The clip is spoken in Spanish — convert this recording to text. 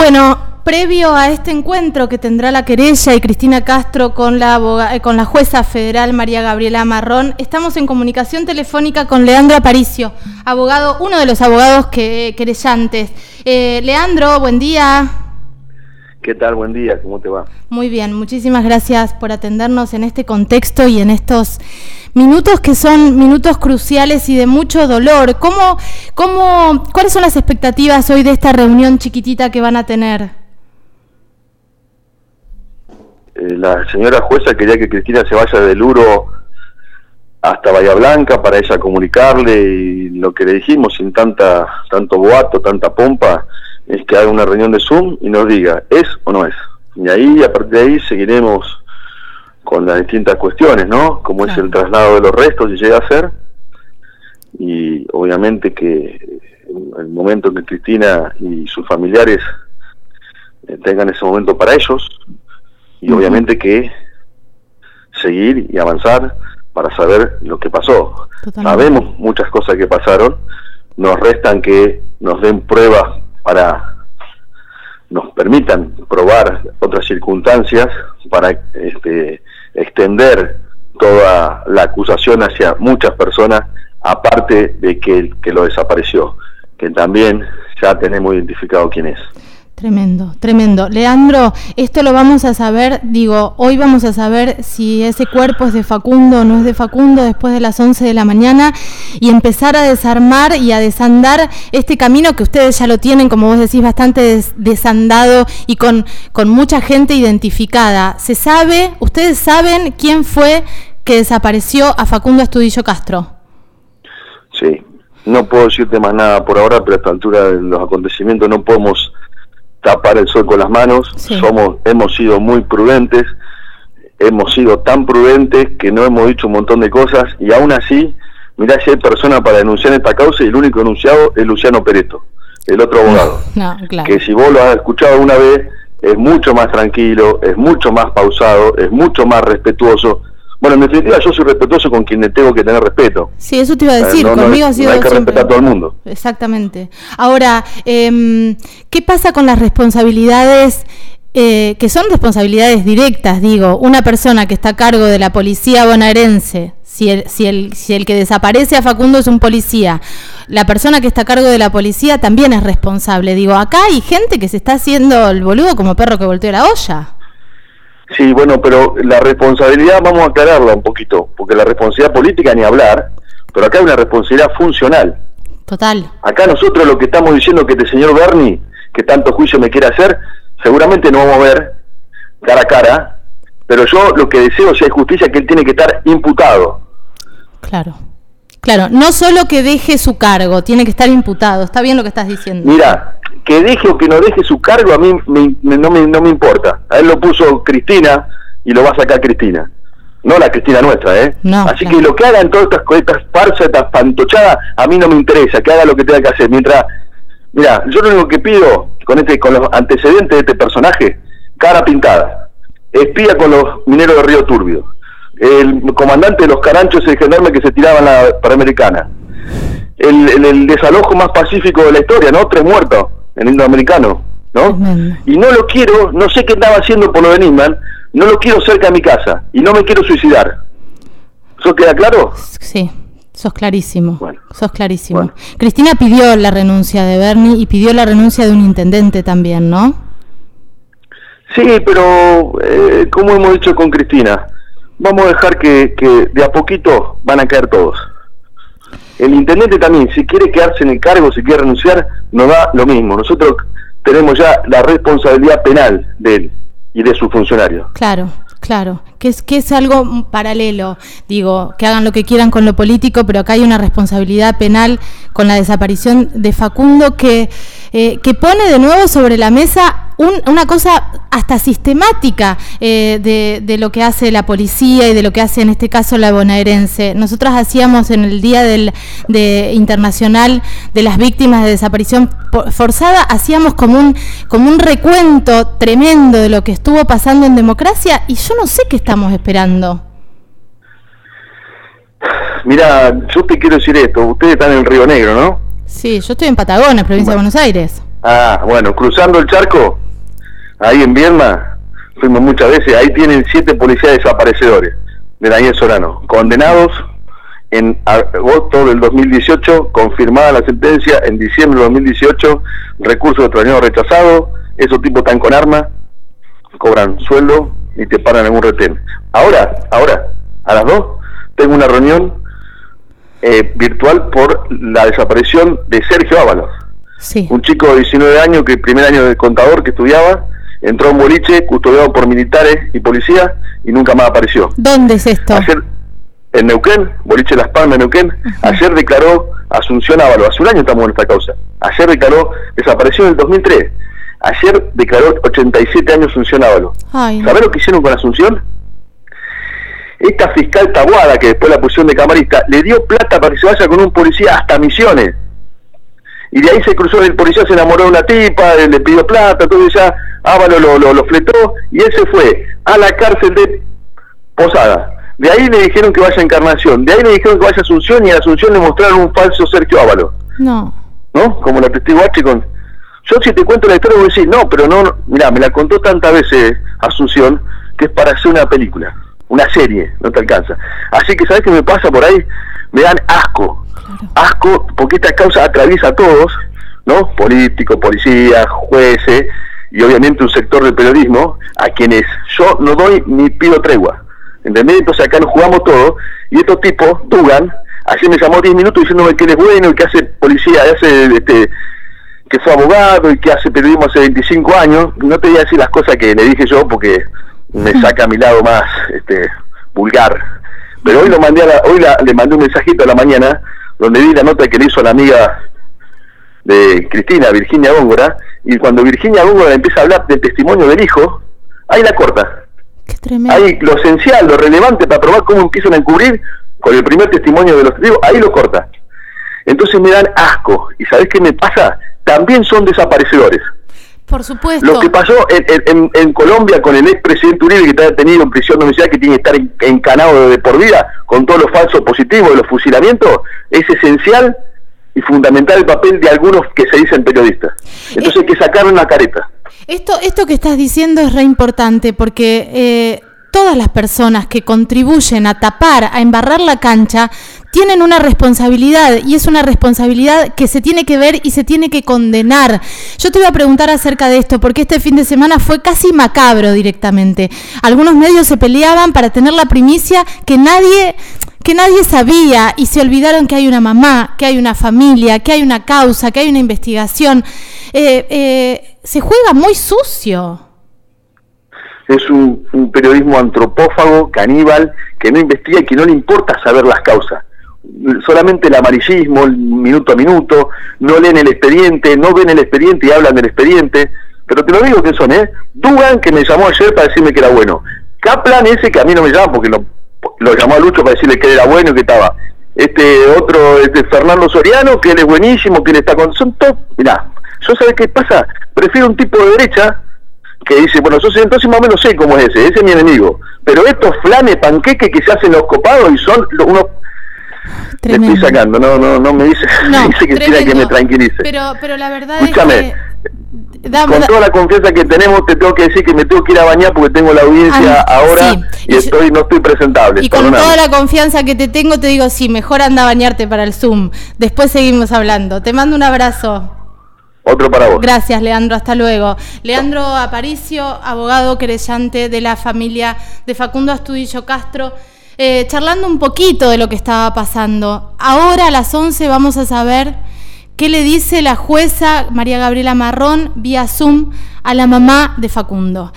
Bueno, previo a este encuentro que tendrá la querella y Cristina Castro con la, eh, con la jueza federal María Gabriela Marrón, estamos en comunicación telefónica con Leandro Aparicio, abogado, uno de los abogados que, querellantes. Eh, Leandro, buen día. ¿Qué tal? Buen día, ¿cómo te va? Muy bien, muchísimas gracias por atendernos en este contexto y en estos minutos que son minutos cruciales y de mucho dolor. ¿Cómo, cómo, ¿Cuáles son las expectativas hoy de esta reunión chiquitita que van a tener? Eh, la señora jueza quería que Cristina se vaya del Uro hasta Bahía Blanca para ella comunicarle y lo que le dijimos sin tanta tanto boato, tanta pompa, es que haga una reunión de Zoom y nos diga, ¿es o no es? Y ahí, a partir de ahí, seguiremos con las distintas cuestiones, ¿no? Como es el traslado de los restos, si llega a ser, y obviamente que el momento en que Cristina y sus familiares eh, tengan ese momento para ellos, y obviamente que seguir y avanzar para saber lo que pasó. Sabemos muchas cosas que pasaron, nos restan que nos den pruebas para nos permitan probar otras circunstancias para este, extender toda la acusación hacia muchas personas, aparte de que el que lo desapareció, que también ya tenemos identificado quién es. Tremendo, tremendo. Leandro, esto lo vamos a saber, digo, hoy vamos a saber si ese cuerpo es de Facundo o no es de Facundo después de las 11 de la mañana y empezar a desarmar y a desandar este camino que ustedes ya lo tienen, como vos decís, bastante desandado y con, con mucha gente identificada. ¿Se sabe, ustedes saben quién fue que desapareció a Facundo Estudillo Castro? Sí, no puedo decirte más nada por ahora, pero a esta altura de los acontecimientos no podemos tapar el sol con las manos, somos, hemos sido muy prudentes, hemos sido tan prudentes que no hemos dicho un montón de cosas y aún así, mirá si hay personas para denunciar esta causa y el único denunciado es Luciano Pereto, el otro abogado, que si vos lo has escuchado una vez, es mucho más tranquilo, es mucho más pausado, es mucho más respetuoso, bueno, en definitiva, yo soy respetuoso con quien le tengo que tener respeto. Sí, eso te iba a decir. Conmigo ha sido. hay que respetar a todo el mundo. Exactamente. Ahora, eh, ¿qué pasa con las responsabilidades? Eh, que son responsabilidades directas, digo, una persona que está a cargo de la policía bonaerense, si el, si, el, si el que desaparece a Facundo es un policía, la persona que está a cargo de la policía también es responsable. Digo, acá hay gente que se está haciendo el boludo como perro que volteó la olla. Sí, bueno, pero la responsabilidad vamos a aclararla un poquito, porque la responsabilidad política ni hablar, pero acá hay una responsabilidad funcional. Total. Acá nosotros lo que estamos diciendo que este señor Bernie, que tanto juicio me quiere hacer, seguramente no vamos a ver cara a cara, pero yo lo que deseo, si hay justicia, que él tiene que estar imputado. Claro. Claro, no solo que deje su cargo, tiene que estar imputado. Está bien lo que estás diciendo. Mira, que deje o que no deje su cargo a mí no, me, no me importa. A él lo puso Cristina y lo va a sacar Cristina. No la Cristina nuestra, ¿eh? Así que lo que hagan todas estas, estas farsas, estas pantochadas, a mí no me interesa, que haga lo que tenga que hacer. Mientras, mira, yo lo único que pido con este con los antecedentes de este personaje, cara pintada, espía con los mineros de Río Turbio, el comandante de los caranchos el gendarme que se tiraban la Panamericana, el, el desalojo más pacífico de la historia, ¿no? Tres muertos el indoamericano, ¿no? Y no lo quiero, no sé qué estaba haciendo por lo de Nisman, no lo quiero cerca de mi casa y no me quiero suicidar. ¿Eso queda claro? Sí, sos clarísimo. Bueno, sos clarísimo. Cristina pidió la renuncia de Bernie y pidió la renuncia de un intendente también, ¿no? Sí, pero eh, como hemos dicho con Cristina, vamos a dejar que, que de a poquito van a caer todos. El intendente también, si quiere quedarse en el cargo, si quiere renunciar, nos da lo mismo. Nosotros tenemos ya la responsabilidad penal de él y de sus funcionarios. Claro, claro, que es que es algo paralelo, digo, que hagan lo que quieran con lo político, pero acá hay una responsabilidad penal con la desaparición de Facundo que, eh, que pone de nuevo sobre la mesa una cosa hasta sistemática eh, de, de, lo que hace la policía y de lo que hace en este caso la bonaerense. Nosotras hacíamos en el Día del, de Internacional de las Víctimas de Desaparición Forzada, hacíamos como un, como un recuento tremendo de lo que estuvo pasando en democracia y yo no sé qué estamos esperando. Mira, yo te quiero decir esto, ustedes están en Río Negro, ¿no? Sí, yo estoy en Patagones, provincia de Buenos Aires. Ah, bueno, cruzando el charco, ahí en Vierma, fuimos muchas veces, ahí tienen siete policías desaparecedores de Daniel Solano, condenados en agosto del 2018, confirmada la sentencia en diciembre del 2018, recurso de extrañado rechazado, esos tipos están con armas, cobran sueldo y te paran en un retén. Ahora, ahora, a las dos, tengo una reunión eh, virtual por la desaparición de Sergio Ábalos. Un chico de 19 años, que el primer año de contador que estudiaba, entró a un boliche custodiado por militares y policías y nunca más apareció. ¿Dónde es esto? Ayer, en Neuquén, boliche Las Palmas, en Neuquén, ayer declaró Asunción Ábalos, hace un año estamos en esta causa, ayer declaró, desapareció en el 2003, ayer declaró 87 años Asunción Ábalos. ¿Sabés lo que hicieron con Asunción? Esta fiscal tabuada, que después la pusieron de camarista, le dio plata para que se vaya con un policía hasta Misiones y de ahí se cruzó, el policía se enamoró de una tipa, le pidió plata, entonces ya Ávalo lo, lo, fletó y él se fue a la cárcel de Posada. De ahí le dijeron que vaya a Encarnación, de ahí le dijeron que vaya a Asunción y a Asunción le mostraron un falso Sergio Ávalo. No. ¿No? Como la testigo H con... Yo si te cuento la historia voy a decir, no, pero no, mira, me la contó tantas veces Asunción que es para hacer una película, una serie, no te alcanza. Así que, ¿sabes qué me pasa por ahí? Me dan asco asco porque esta causa atraviesa a todos, ¿no? Políticos, policías, jueces y obviamente un sector del periodismo a quienes yo no doy ni pido tregua. ¿Entendés? Entonces acá nos jugamos todos y estos tipos, Dugan, así me llamó 10 minutos diciéndome que él es bueno y que hace policía, hace este que fue abogado y que hace periodismo hace 25 años. No te voy a decir las cosas que le dije yo porque me saca a mi lado más este vulgar. Pero hoy lo mandé hoy le mandé un mensajito a la mañana donde vi la nota que le hizo la amiga de Cristina, Virginia Góngora, y cuando Virginia Góngora empieza a hablar del testimonio del hijo, ahí la corta. Ahí lo esencial, lo relevante para probar cómo empiezan a encubrir con el primer testimonio de los testigos, ahí lo corta. Entonces me dan asco. ¿Y sabes qué me pasa? También son desaparecedores. Por supuesto. Lo que pasó en, Colombia con el expresidente Uribe, que está detenido en prisión domiciliaria, que tiene que estar encanado de por vida, con todos los falsos positivos de los fusilamientos, es esencial y fundamental el papel de algunos que se dicen periodistas. Entonces hay que sacarle una careta. Esto, esto que estás diciendo es re importante porque eh, todas las personas que contribuyen a tapar, a embarrar la cancha, tienen una responsabilidad y es una responsabilidad que se tiene que ver y se tiene que condenar. Yo te voy a preguntar acerca de esto porque este fin de semana fue casi macabro directamente. Algunos medios se peleaban para tener la primicia que nadie que nadie sabía y se olvidaron que hay una mamá, que hay una familia, que hay una causa, que hay una investigación. Eh, eh, se juega muy sucio es un, periodismo antropófago, caníbal, que no investiga y que no le importa saber las causas. Solamente el amarillismo, el minuto a minuto, no leen el expediente, no ven el expediente y hablan del expediente. Pero te lo digo que son, ¿eh? Dugan, que me llamó ayer para decirme que era bueno. Kaplan, ese que a mí no me llama porque lo, lo llamó a Lucho para decirle que era bueno y que estaba. Este otro, este Fernando Soriano, que él es buenísimo, que él está con. Son todos. Mirá, yo sabes qué pasa. Prefiero un tipo de derecha que dice, bueno, yo entonces más o menos sé cómo es ese, ese es mi enemigo. Pero estos flanes panqueques que se hacen los copados y son unos Tremendo. estoy sacando, no, no, no me dice, me dice que que me tranquilice. Pero, pero la verdad es que con toda la confianza que tenemos, te tengo que decir que me tengo que ir a bañar porque tengo la audiencia ahora y, estoy no estoy presentable. Y con toda la confianza que te tengo, te digo, sí, mejor anda a bañarte para el Zoom. Después seguimos hablando. Te mando un abrazo. Otro para vos. Gracias, Leandro. Hasta luego. Leandro Aparicio, abogado querellante de la familia de Facundo Astudillo Castro. Eh, charlando un poquito de lo que estaba pasando. Ahora a las 11 vamos a saber qué le dice la jueza María Gabriela Marrón vía Zoom a la mamá de Facundo.